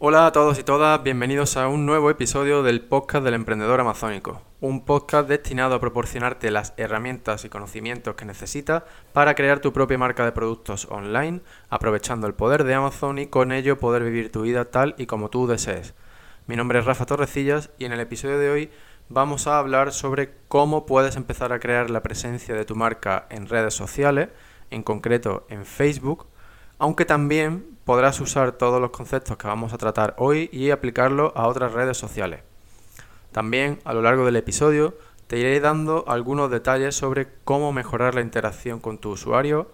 Hola a todos y todas, bienvenidos a un nuevo episodio del podcast del emprendedor amazónico, un podcast destinado a proporcionarte las herramientas y conocimientos que necesitas para crear tu propia marca de productos online, aprovechando el poder de Amazon y con ello poder vivir tu vida tal y como tú desees. Mi nombre es Rafa Torrecillas y en el episodio de hoy vamos a hablar sobre cómo puedes empezar a crear la presencia de tu marca en redes sociales, en concreto en Facebook, aunque también podrás usar todos los conceptos que vamos a tratar hoy y aplicarlos a otras redes sociales. También a lo largo del episodio te iré dando algunos detalles sobre cómo mejorar la interacción con tu usuario,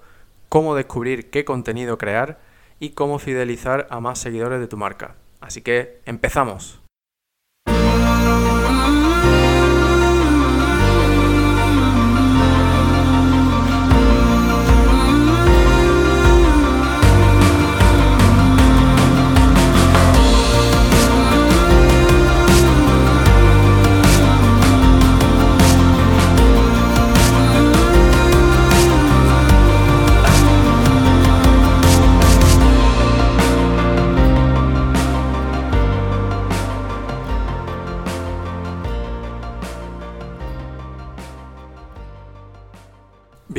cómo descubrir qué contenido crear y cómo fidelizar a más seguidores de tu marca. Así que empezamos.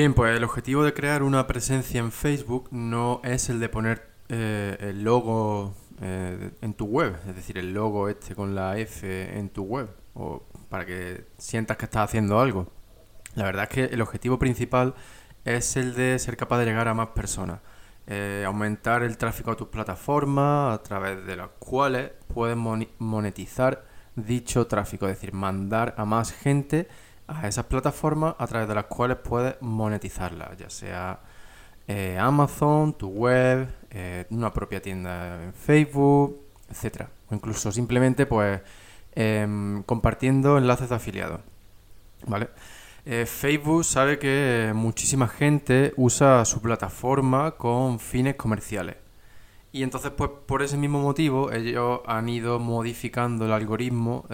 Bien, pues el objetivo de crear una presencia en Facebook no es el de poner eh, el logo eh, en tu web, es decir, el logo este con la F en tu web, o para que sientas que estás haciendo algo. La verdad es que el objetivo principal es el de ser capaz de llegar a más personas, eh, aumentar el tráfico a tus plataformas a través de las cuales puedes monetizar dicho tráfico, es decir, mandar a más gente a esas plataformas a través de las cuales puedes monetizarlas, ya sea eh, Amazon, tu web, eh, una propia tienda en Facebook, etcétera, o incluso simplemente pues em, compartiendo enlaces de afiliados, ¿vale? Eh, Facebook sabe que muchísima gente usa su plataforma con fines comerciales. Y entonces, pues por ese mismo motivo, ellos han ido modificando el algoritmo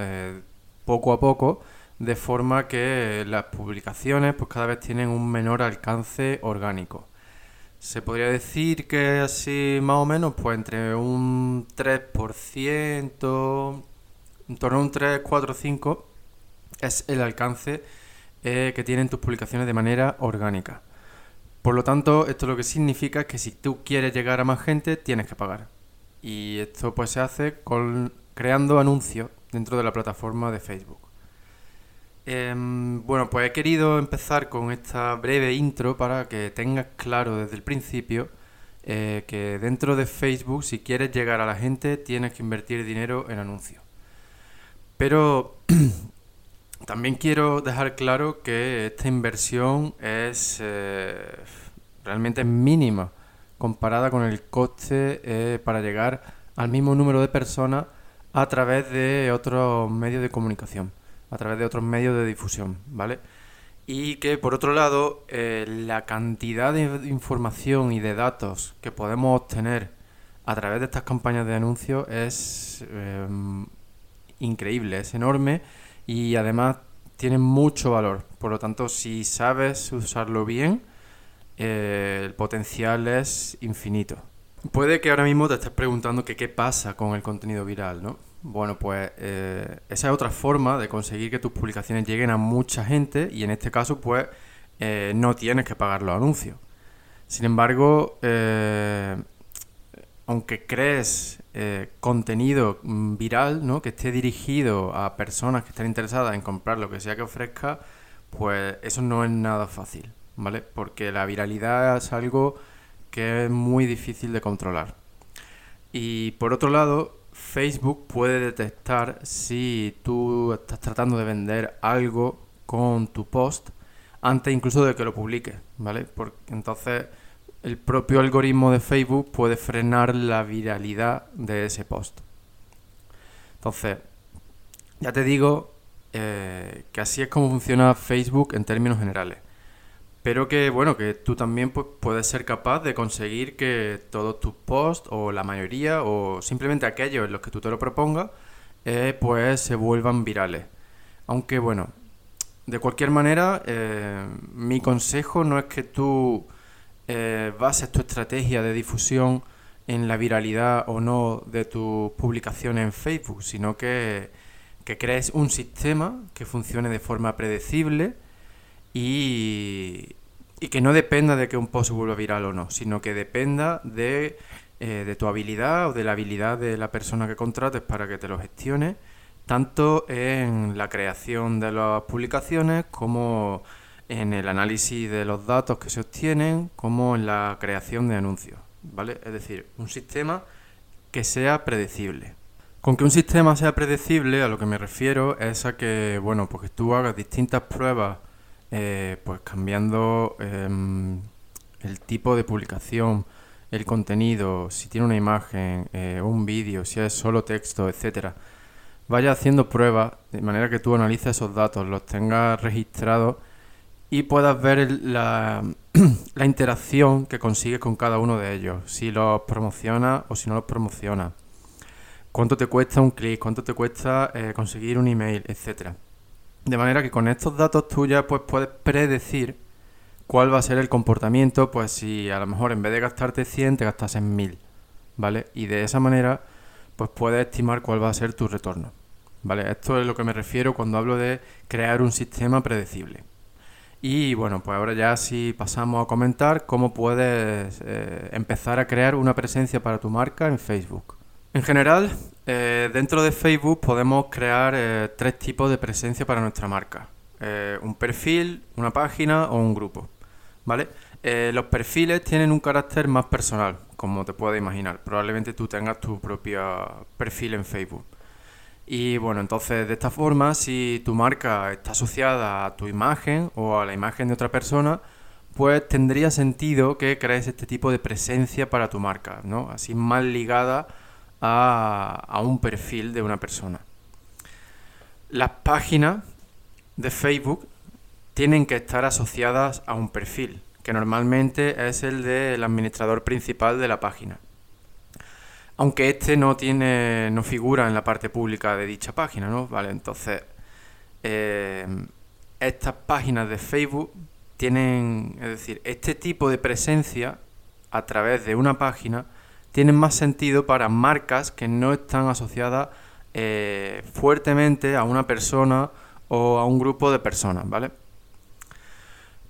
poco a poco de forma que las publicaciones pues cada vez tienen un menor alcance orgánico. Se podría decir que así más o menos pues entre un 3%, en torno a un 3, 4, 5 es el alcance eh, que tienen tus publicaciones de manera orgánica. Por lo tanto, esto lo que significa que si tú quieres llegar a más gente, tienes que pagar. Y esto pues se hace con, creando anuncios dentro de la plataforma de Facebook. Em, bueno, pues he querido empezar con esta breve intro para que tengas claro desde el principio eh, que dentro de Facebook, si quieres llegar a la gente, tienes que invertir dinero en anuncios. Pero también quiero dejar claro que esta inversión es eh, realmente mínima comparada con el coste eh, para llegar al mismo número de personas a través de otros medios de comunicación a través de otros medios de difusión, ¿vale? Y que por otro lado, eh, la cantidad de información y de datos que podemos obtener a través de estas campañas de anuncios es em, increíble, es enorme y además tiene mucho valor. Por lo tanto, si sabes usarlo bien, eh, el potencial es infinito. Puede que ahora mismo te estés preguntando qué pasa con el contenido viral, ¿no? Bueno, pues eh, esa es otra forma de conseguir que tus publicaciones lleguen a mucha gente y en este caso pues eh, no tienes que pagar los anuncios. Sin embargo, eh, aunque crees contenido viral, ¿no? que esté dirigido a personas que estén interesadas en comprar lo que sea que ofrezca, pues eso no es nada fácil, ¿vale? Porque la viralidad es algo que es muy difícil de controlar. Y por otro lado, Facebook puede detectar si tú estás tratando de vender algo con tu post antes incluso de que lo publiques, ¿vale? Porque entonces el propio algoritmo de Facebook puede frenar la viralidad de ese post. Entonces, ya te digo eh, que así es como funciona Facebook en términos generales. Pero que bueno, que tú también pues, puedes ser capaz de conseguir que todos tus posts, o la mayoría, o simplemente aquellos en los que tú te lo propongas, eh, pues se vuelvan virales. Aunque bueno, de cualquier manera, eh, mi consejo no es que tú eh, bases tu estrategia de difusión en la viralidad o no de tus publicaciones en Facebook, sino que, que crees un sistema que funcione de forma predecible y, y que no dependa de que un post vuelva viral o no, sino que dependa de, eh, de tu habilidad o de la habilidad de la persona que contrates para que te lo gestione, tanto en la creación de las publicaciones como en el análisis de los datos que se obtienen, como en la creación de anuncios, ¿vale? Es decir, un sistema que sea predecible. Con que un sistema sea predecible, a lo que me refiero es a que, bueno, pues que tú hagas distintas pruebas eh, pues cambiando em, el tipo de publicación, el contenido, si tiene una imagen, eh, un vídeo, si es solo texto, etcétera. Vaya haciendo pruebas de manera que tú analices esos datos, los tengas registrados y puedas ver la, la, interacción que consigues con cada uno de ellos, si los promociona o si no los promociona, cuánto te cuesta un clic, cuánto te cuesta eh, conseguir un email, etcétera. De manera que con estos datos tú ya pues, puedes predecir cuál va a ser el comportamiento, pues si a lo mejor en vez de gastarte 100 te gastas en 1000, ¿vale? Y de esa manera pues puedes estimar cuál va a ser tu retorno, ¿vale? Esto es lo que me refiero cuando hablo de crear un sistema predecible. Y bueno, pues ahora ya si pasamos a comentar cómo puedes eh, empezar a crear una presencia para tu marca en Facebook. En general, eh, dentro de Facebook podemos crear eh, tres tipos de presencia para nuestra marca. Eh, un perfil, una página o un grupo. ¿Vale? los perfiles tienen un carácter más personal, como te puedes imaginar. Probablemente tú tengas tu propio perfil en Facebook. Y bueno, entonces de esta forma, si tu marca está asociada a tu imagen o a la imagen de otra persona, pues tendría sentido que crees este tipo de presencia para tu marca, ¿no? Así más ligada a, un perfil de una persona. Las páginas de Facebook tienen que estar asociadas a un perfil, que normalmente es el del administrador principal de la página. Aunque este no tiene, no figura en la parte pública de dicha página, ¿no? Vale, entonces eh, estas páginas de Facebook tienen, es decir, este tipo de presencia a través de una página tienen más sentido para marcas que no están asociadas eh, fuertemente a una persona o a un grupo de personas, ¿vale?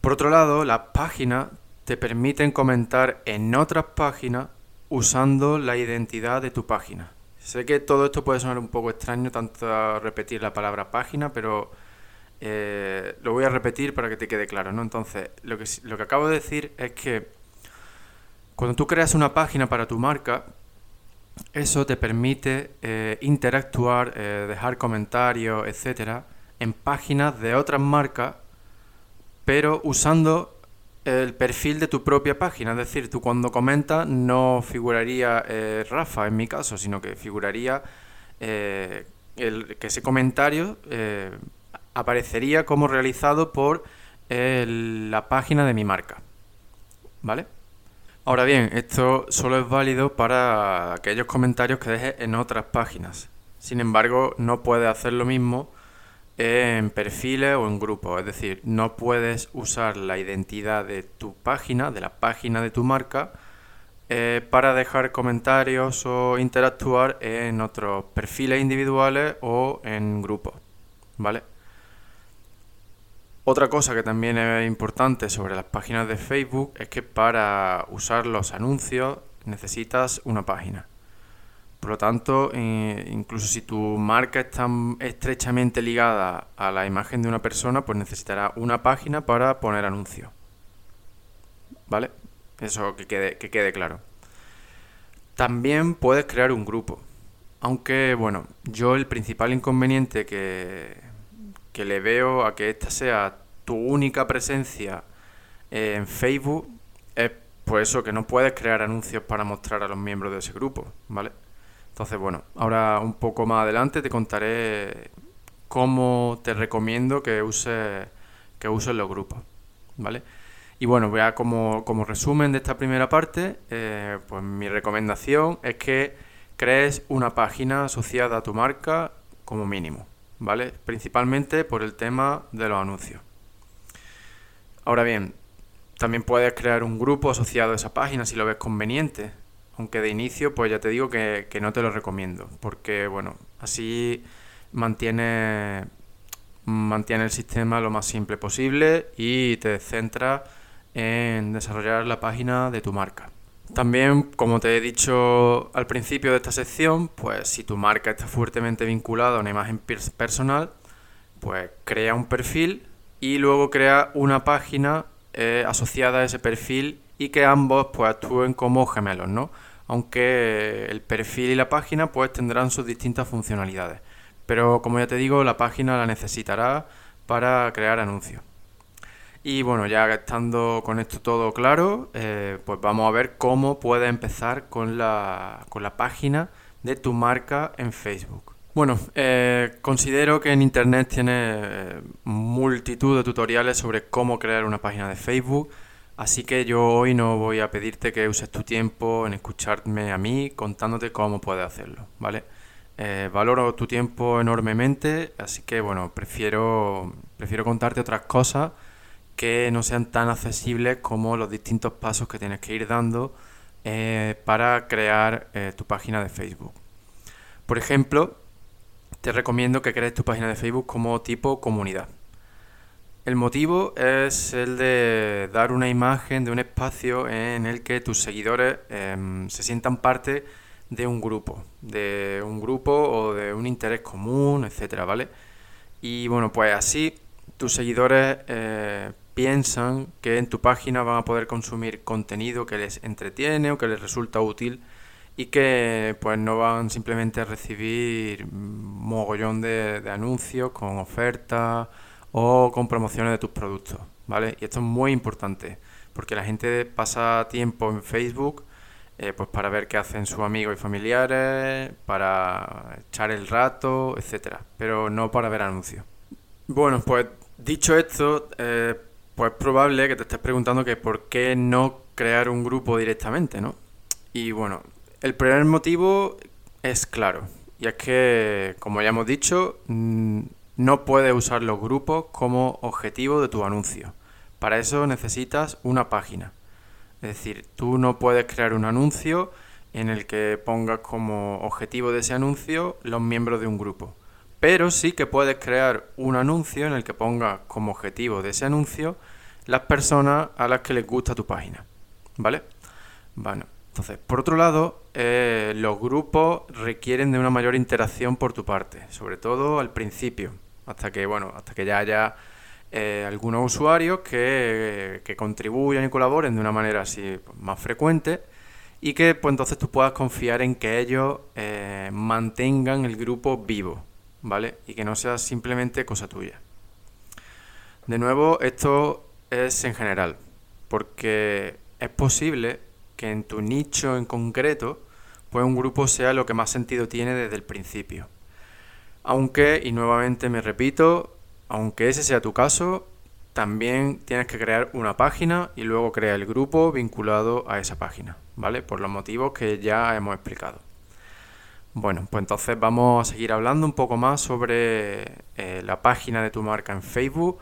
Por otro lado, las páginas te permiten comentar en otras páginas usando la identidad de tu página. Sé que todo esto puede sonar un poco extraño, tanto repetir la palabra página, pero eh, lo voy a repetir para que te quede claro, ¿no? Entonces, lo que, lo que acabo de decir es que cuando tú creas una página para tu marca, eso te permite eh, interactuar, eh, dejar comentarios, etcétera, en páginas de otras marcas, pero usando el perfil de tu propia página. Es decir, tú cuando comentas no figuraría eh, Rafa en mi caso, sino que figuraría el, que ese comentario aparecería como realizado por la página de mi marca. ¿Vale? Ahora bien, esto solo es válido para aquellos comentarios que dejes en otras páginas. Sin embargo, no puedes hacer lo mismo en perfiles o en grupos. Es decir, no puedes usar la identidad de tu página, de la página de tu marca, eh, para dejar comentarios o interactuar en otros perfiles individuales o en grupos. ¿Vale? Otra cosa que también es importante sobre las páginas de Facebook es que para usar los anuncios necesitas una página. Por lo tanto, eh, incluso si tu marca está estrechamente ligada a la imagen de una persona, pues necesitará una página para poner anuncios. ¿Vale? Eso que quede, que quede claro. También puedes crear un grupo. Aunque, bueno, yo el principal inconveniente que, que le veo a que esta sea tu única presencia en Facebook es pues eso, que no puedes crear anuncios para mostrar a los miembros de ese grupo, ¿vale? Entonces, bueno, ahora un poco más adelante te contaré cómo te recomiendo que uses, que uses los grupos, ¿vale? Y bueno, vea como, como resumen de esta primera parte, eh, pues mi recomendación es que crees una página asociada a tu marca como mínimo. ¿vale? Principalmente por el tema de los anuncios. Ahora bien, también puedes crear un grupo asociado a esa página si lo ves conveniente, aunque de inicio pues ya te digo que, no te lo recomiendo, porque bueno, así mantiene, mantiene el sistema lo más simple posible y te centra en desarrollar la página de tu marca. También, como te he dicho al principio de esta sección, pues si tu marca está fuertemente vinculada a una imagen personal, pues crea un perfil y luego crea una página eh, asociada a ese perfil y que ambos pues actúen como gemelos, ¿no? Aunque el perfil y la página pues tendrán sus distintas funcionalidades. Pero como ya te digo, la página la necesitará para crear anuncios. Y bueno, ya estando con esto todo claro, eh, pues vamos a ver cómo puedes empezar con la, con la página de tu marca en Facebook. Bueno, eh, considero que en Internet tiene eh, multitud de tutoriales sobre cómo crear una página de Facebook, así que yo hoy no voy a pedirte que uses tu tiempo en escucharme a mí contándote cómo puedes hacerlo, ¿vale? Eh, valoro tu tiempo enormemente, así que bueno, prefiero, prefiero contarte otras cosas que no sean tan accesibles como los distintos pasos que tienes que ir dando para crear tu página de Facebook. Por ejemplo, te recomiendo que crees tu página de Facebook como tipo comunidad. El motivo es el de dar una imagen de un espacio en el que tus seguidores em, se sientan parte de un grupo, de un grupo o de un interés común, etcétera, ¿vale? Y bueno, pues así tus seguidores eh, piensan que en tu página van a poder consumir contenido que les entretiene o que les resulta útil y que pues no van simplemente a recibir mogollón de, anuncios con ofertas o con promociones de tus productos, ¿vale? Y esto es muy importante porque la gente pasa tiempo en Facebook eh, pues para ver qué hacen sus amigos y familiares, para echar el rato, etcétera, pero no para ver anuncios. Bueno, pues dicho esto, eh, pues es probable que te estés preguntando que por qué no crear un grupo directamente, ¿no? Y bueno, el primer motivo es claro, y es que, como ya hemos dicho, no puedes usar los grupos como objetivo de tu anuncio. Para eso necesitas una página. Es decir, tú no puedes crear un anuncio en el que pongas como objetivo de ese anuncio los miembros de un grupo. Pero sí que puedes crear un anuncio en el que pongas como objetivo de ese anuncio las personas a las que les gusta tu página. ¿Vale? Bueno, entonces, por otro lado, eh, los grupos requieren de una mayor interacción por tu parte, sobre todo al principio, hasta que, bueno, hasta que ya haya eh, algunos usuarios que, contribuyan y colaboren de una manera así pues, más frecuente y que pues entonces tú puedas confiar en que ellos eh, mantengan el grupo vivo, ¿vale? Y que no sea simplemente cosa tuya. De nuevo, esto es en general, porque es posible que en tu nicho en concreto, pues un grupo sea lo que más sentido tiene desde el principio. Aunque, y nuevamente me repito, aunque ese sea tu caso, también tienes que crear una página y luego crear el grupo vinculado a esa página, ¿vale? Por los motivos que ya hemos explicado. Bueno, pues entonces vamos a seguir hablando un poco más sobre eh, la página de tu marca en Facebook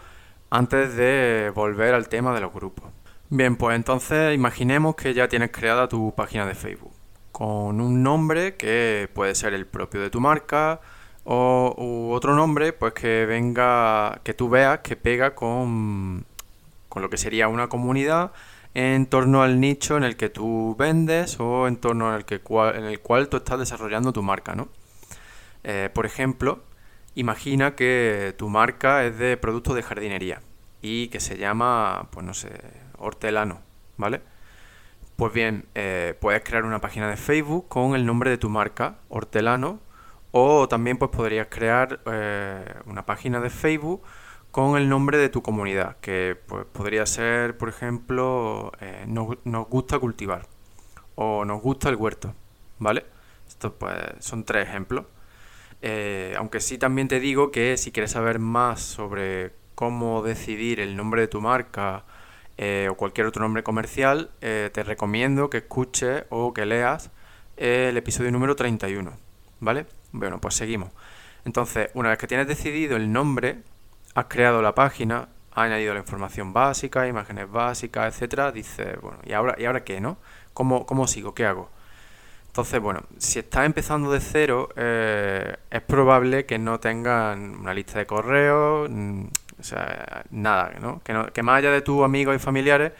antes de volver al tema de los grupos. Bien, pues entonces imaginemos que ya tienes creada tu página de Facebook con un nombre que puede ser el propio de tu marca o otro nombre pues que venga, que tú veas que pega con, con lo que sería una comunidad en torno al nicho en el que tú vendes o en torno el, que, en el cual tú estás desarrollando tu marca, ¿no? Eh, por ejemplo, imagina que tu marca es de productos de jardinería y que se llama, pues no sé, hortelano, ¿vale? Pues bien, eh, puedes crear una página de Facebook con el nombre de tu marca, hortelano, o también pues podrías crear eh, una página de Facebook con el nombre de tu comunidad, que pues, podría ser, por ejemplo, eh, nos, gusta cultivar o nos gusta el huerto, ¿vale? Estos pues son tres ejemplos. aunque sí también te digo que si quieres saber más sobre cómo decidir el nombre de tu marca eh, o cualquier otro nombre comercial, eh, te recomiendo que escuches o que leas el episodio número 31. ¿Vale? Bueno, pues seguimos. Entonces, una vez que tienes decidido el nombre, has creado la página, has añadido la información básica, imágenes básicas, etcétera, dices, bueno, ¿y ahora, ¿y ahora qué, no? ¿Cómo, ¿Cómo sigo? ¿Qué hago? Entonces, bueno, si estás empezando de cero, eh, es probable que no tengan una lista de correos, mm, o sea, nada, ¿no? Que, no, que más allá de tus amigos y familiares,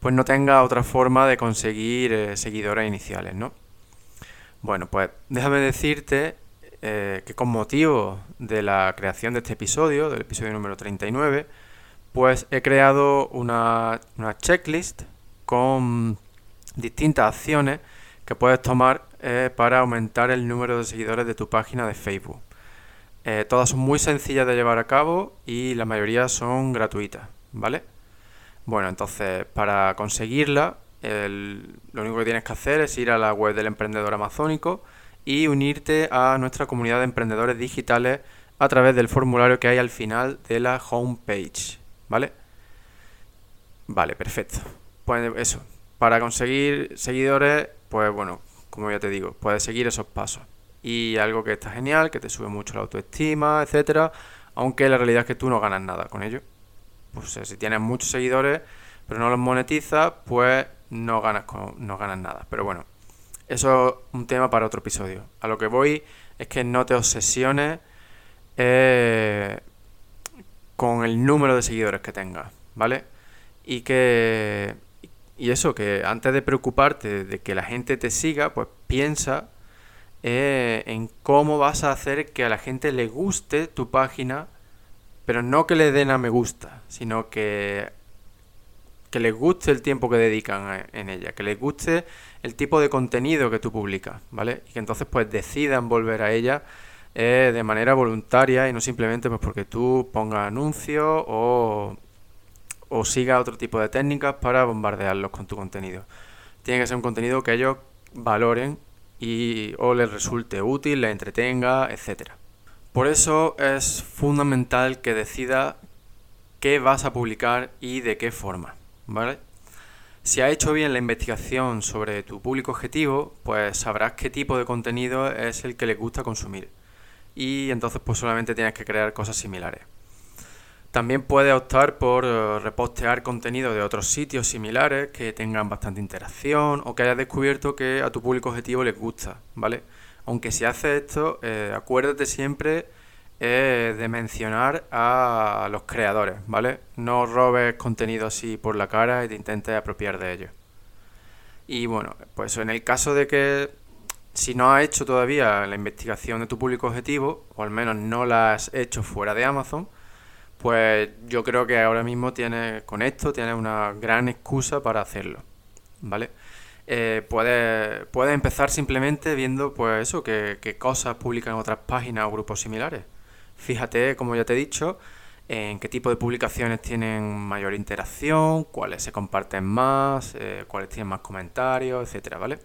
pues no tenga otra forma de conseguir eh, seguidores iniciales, ¿no? Bueno, pues déjame decirte eh, que con motivo de la creación de este episodio, del episodio número 39, pues he creado una, una checklist con distintas acciones que puedes tomar eh, para aumentar el número de seguidores de tu página de Facebook. Eh, todas son muy sencillas de llevar a cabo y la mayoría son gratuitas, ¿vale? Bueno, entonces para conseguirla, lo único que tienes que hacer es ir a la web del emprendedor amazónico y unirte a nuestra comunidad de emprendedores digitales a través del formulario que hay al final de la homepage, ¿vale? Vale, perfecto. Pues eso, para conseguir seguidores, pues bueno, como ya te digo, puedes seguir esos pasos. Y algo que está genial, que te sube mucho la autoestima, etcétera, aunque la realidad es que tú no ganas nada con ello. Pues si tienes muchos seguidores, pero no los monetizas, pues no ganas, no ganas nada. Pero bueno, eso es un tema para otro episodio. A lo que voy es que no te obsesiones eh, con el número de seguidores que tengas, ¿vale? Y que y eso, que antes de preocuparte de que la gente te siga, pues piensa eh, en cómo vas a hacer que a la gente le guste tu página, pero no que le den a me gusta, sino que, que les guste el tiempo que dedican en ella, que les guste el tipo de contenido que tú publicas, ¿vale? Y que entonces pues decidan volver a ella eh, de manera voluntaria y no simplemente pues porque tú pongas anuncios o o siga otro tipo de técnicas para bombardearlos con tu contenido. Tiene que ser un contenido que ellos valoren y o les resulte útil, les entretenga, etc. Por eso es fundamental que decidas qué vas a publicar y de qué forma, ¿vale? Si has hecho bien la investigación sobre tu público objetivo, pues sabrás qué tipo de contenido es el que les gusta consumir. Y entonces pues solamente tienes que crear cosas similares. También puedes optar por eh, repostear contenido de otros sitios similares que tengan bastante interacción o que hayas descubierto que a tu público objetivo les gusta, ¿vale? Aunque si haces esto, eh, acuérdate siempre eh, de mencionar a los creadores, ¿vale? No robes contenido así por la cara y te intentes apropiar de ellos. Y bueno, pues en el caso de que si no has hecho todavía la investigación de tu público objetivo, o al menos no la has hecho fuera de Amazon, pues yo creo que ahora mismo tiene con esto tienes una gran excusa para hacerlo, ¿vale? Eh, puedes, empezar simplemente viendo pues eso, qué, cosas publican otras páginas o grupos similares. Fíjate, como ya te he dicho, en qué tipo de publicaciones tienen mayor interacción, cuáles se comparten más, eh, cuáles tienen más comentarios, etcétera, ¿vale?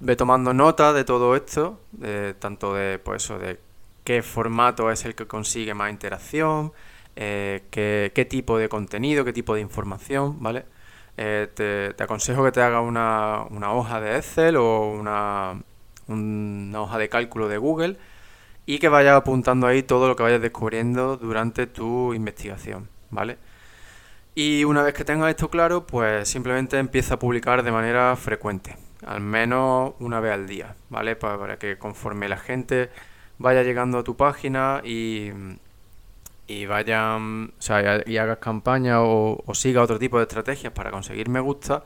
Ve tomando nota de todo esto, tanto de pues eso, de qué formato es el que consigue más interacción, eh, qué, tipo de contenido, qué tipo de información, ¿vale? Eh, te, aconsejo que te haga una, hoja de Excel o una, hoja de cálculo de Google y que vayas apuntando ahí todo lo que vayas descubriendo durante tu investigación, ¿vale? Y una vez que tengas esto claro, pues simplemente empieza a publicar de manera frecuente, al menos una vez al día, ¿vale? para que conforme la gente vaya llegando a tu página y, y vayan, o sea, y hagas campaña o, siga otro tipo de estrategias para conseguir me gusta,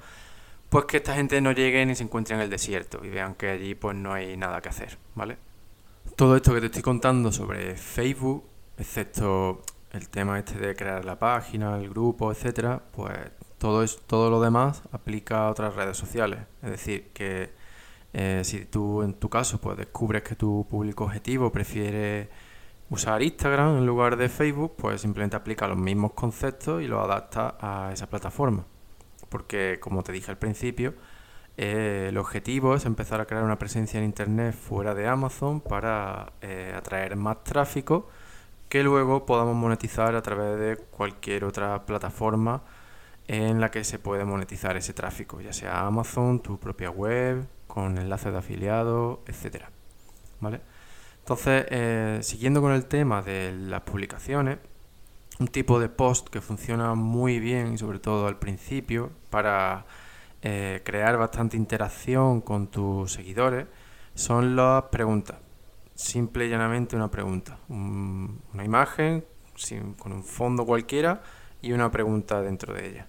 pues que esta gente no llegue ni se encuentre en el desierto y vean que allí pues no hay nada que hacer, ¿vale? Todo esto que te estoy contando sobre Facebook, excepto el tema este de crear la página, el grupo, etcétera, pues todo es, todo lo demás aplica a otras redes sociales. Es decir, que eh, si tú en tu caso pues descubres que tu público objetivo prefiere usar Instagram en lugar de Facebook, pues simplemente aplica los mismos conceptos y los adapta a esa plataforma. Porque como te dije al principio, eh, el objetivo es empezar a crear una presencia en Internet fuera de Amazon para eh, atraer más tráfico que luego podamos monetizar a través de cualquier otra plataforma en la que se puede monetizar ese tráfico, ya sea Amazon, tu propia web, con enlaces de afiliados, etcétera. ¿Vale? Entonces, eh, siguiendo con el tema de las publicaciones, un tipo de post que funciona muy bien sobre todo al principio para eh, crear bastante interacción con tus seguidores son las preguntas. Simple y llanamente una pregunta. una imagen con un fondo cualquiera y una pregunta dentro de ella.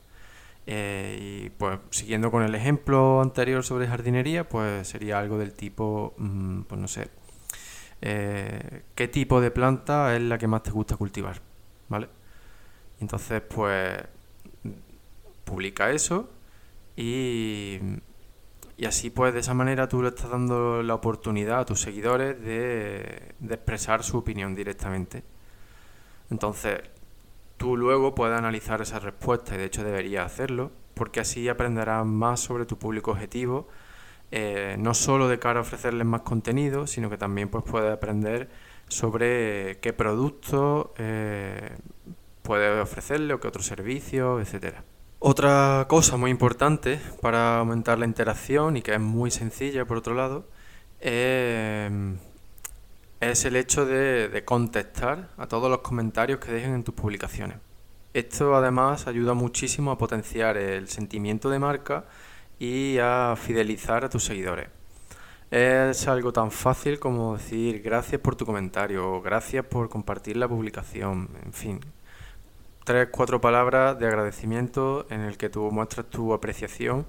Eh, y pues siguiendo con el ejemplo anterior sobre jardinería, pues sería algo del tipo, mm, pues no sé, eh, qué tipo de planta es la que más te gusta cultivar, ¿vale? Entonces, pues publica eso y, y así pues de esa manera tú le estás dando la oportunidad a tus seguidores de, de expresar su opinión directamente. Entonces, tú luego puedes analizar esas respuestas y de hecho deberías hacerlo porque así aprenderás más sobre tu público objetivo, eh, no solo de cara a ofrecerles más contenido, sino que también pues, puedes aprender sobre qué productos eh, puedes ofrecerle o qué otros servicios, etcétera. Otra cosa muy importante para aumentar la interacción y que es muy sencilla por otro lado, es es el hecho de, contestar a todos los comentarios que dejen en tus publicaciones. Esto además ayuda muchísimo a potenciar el sentimiento de marca y a fidelizar a tus seguidores. Es algo tan fácil como decir gracias por tu comentario gracias por compartir la publicación, en fin. Tres, cuatro palabras de agradecimiento en el que tú muestras tu apreciación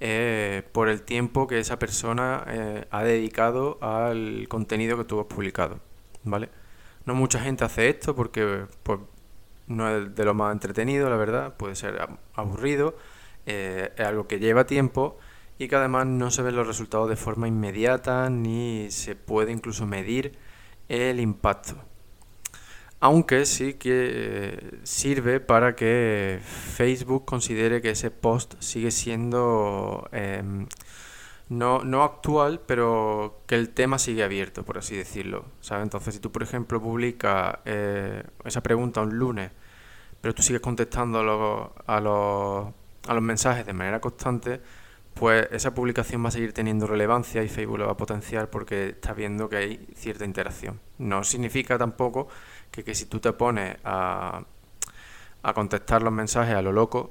eh, por el tiempo que esa persona eh, ha dedicado al contenido que tú has publicado, ¿vale? No mucha gente hace esto porque pues, no es de lo más entretenido, la verdad, puede ser aburrido, eh, es algo que lleva tiempo y que además no se ven los resultados de forma inmediata ni se puede incluso medir el impacto aunque sí que eh, sirve para que Facebook considere que ese post sigue siendo em, no, no, actual, pero que el tema sigue abierto, por así decirlo. ¿sabes? Entonces, si tú, por ejemplo, publicas eh, esa pregunta un lunes, pero tú sigues contestando a los, a, los, a los mensajes de manera constante, pues esa publicación va a seguir teniendo relevancia y Facebook lo va a potenciar porque está viendo que hay cierta interacción. No significa tampoco que, si tú te pones a, contestar los mensajes a lo loco,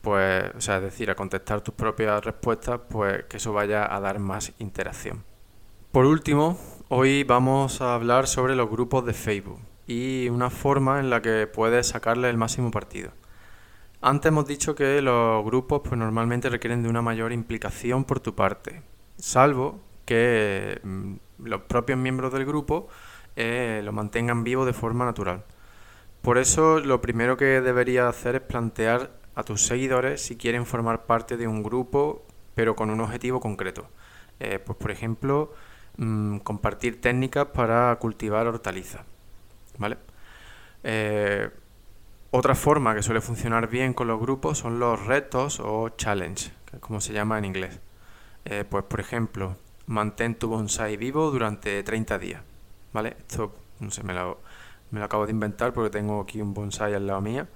pues, o sea, es decir, a contestar tus propias respuestas, pues que eso vaya a dar más interacción. Por último, hoy vamos a hablar sobre los grupos de Facebook y una forma en la que puedes sacarle el máximo partido. Antes hemos dicho que los grupos pues normalmente requieren de una mayor implicación por tu parte, salvo que mm, los propios miembros del grupo eh, lo mantengan vivo de forma natural. Por eso lo primero que deberías hacer es plantear a tus seguidores si quieren formar parte de un grupo pero con un objetivo concreto. Eh, pues por ejemplo, mm, compartir técnicas para cultivar hortalizas. ¿Vale? Eh, otra forma que suele funcionar bien con los grupos son los retos o challenge, como se llama en inglés. pues por ejemplo, mantén tu bonsai vivo durante 30 días. ¿Vale? Esto, no sé, me lo, me lo acabo de inventar porque tengo aquí un bonsai al lado mía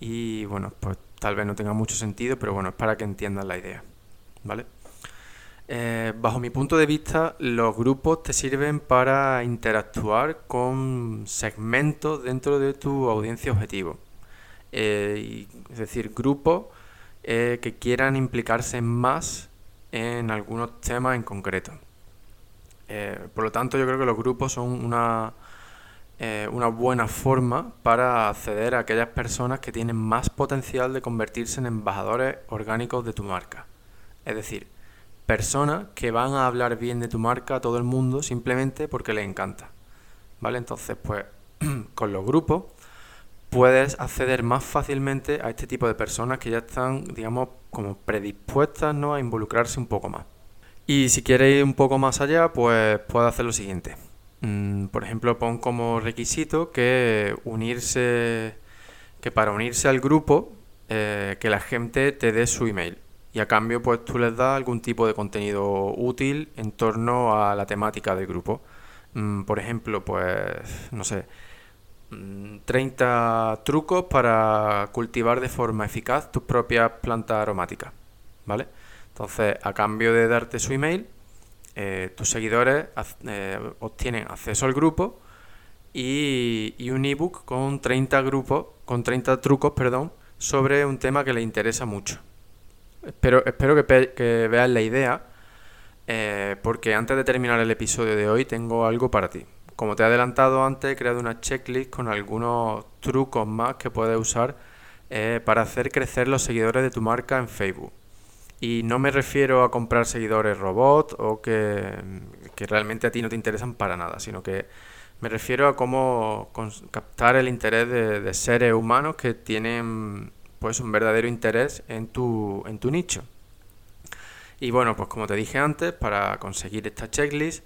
y bueno, pues tal vez no tenga mucho sentido, pero bueno, es para que entiendan la idea, ¿vale? Eh, bajo mi punto de vista, los grupos te sirven para interactuar con segmentos dentro de tu audiencia objetivo. Eh, es decir, grupos eh, que quieran implicarse más en algunos temas en concreto. Eh, por lo tanto, yo creo que los grupos son una, eh, una buena forma para acceder a aquellas personas que tienen más potencial de convertirse en embajadores orgánicos de tu marca. Es decir, personas que van a hablar bien de tu marca a todo el mundo simplemente porque les encanta. ¿Vale? Entonces, pues con los grupos puedes acceder más fácilmente a este tipo de personas que ya están, digamos, como predispuestas ¿no? a involucrarse un poco más. Y si quieres ir un poco más allá, pues puedes hacer lo siguiente. Mm, por ejemplo, pon como requisito que unirse, que para unirse al grupo, eh, que la gente te dé su email. Y a cambio, pues tú les das algún tipo de contenido útil en torno a la temática del grupo. Mm, por ejemplo, pues, no sé, 30 mm, trucos para cultivar de forma eficaz tus propias plantas aromáticas. ¿Vale? Entonces, a cambio de darte su email, eh, tus seguidores eh, obtienen acceso al grupo y, un ebook con 30 grupos, con 30 trucos, perdón, sobre un tema que les interesa mucho. Espero, espero que, que veas la idea, eh, porque antes de terminar el episodio de hoy tengo algo para ti. Como te he adelantado antes, he creado una checklist con algunos trucos más que puedes usar eh, para hacer crecer los seguidores de tu marca en Facebook. Y no me refiero a comprar seguidores robot o que, realmente a ti no te interesan para nada, sino que me refiero a cómo captar el interés de, seres humanos que tienen pues un verdadero interés en tu, en tu nicho. Y bueno, pues como te dije antes, para conseguir esta checklist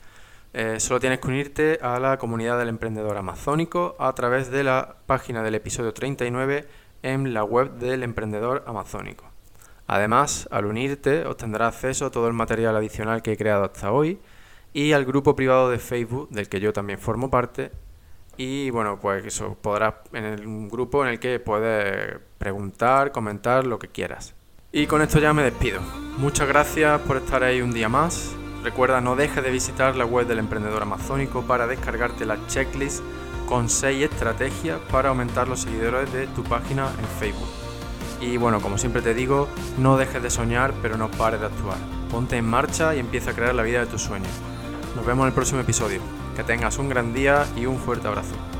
eh, solo tienes que unirte a la comunidad del emprendedor amazónico a través de la página del episodio 39 en la web del emprendedor amazónico. Además, al unirte obtendrás acceso a todo el material adicional que he creado hasta hoy y al grupo privado de Facebook del que yo también formo parte. Y bueno, pues eso podrás en un grupo en el que puedes preguntar, comentar lo que quieras. Y con esto ya me despido. Muchas gracias por estar ahí un día más Recuerda, no dejes de visitar la web del emprendedor amazónico para descargarte la checklist con 6 estrategias para aumentar los seguidores de tu página en Facebook. Y bueno, como siempre te digo, no dejes de soñar, pero no pares de actuar. Ponte en marcha y empieza a crear la vida de tus sueños. Nos vemos en el próximo episodio. Que tengas un gran día y un fuerte abrazo.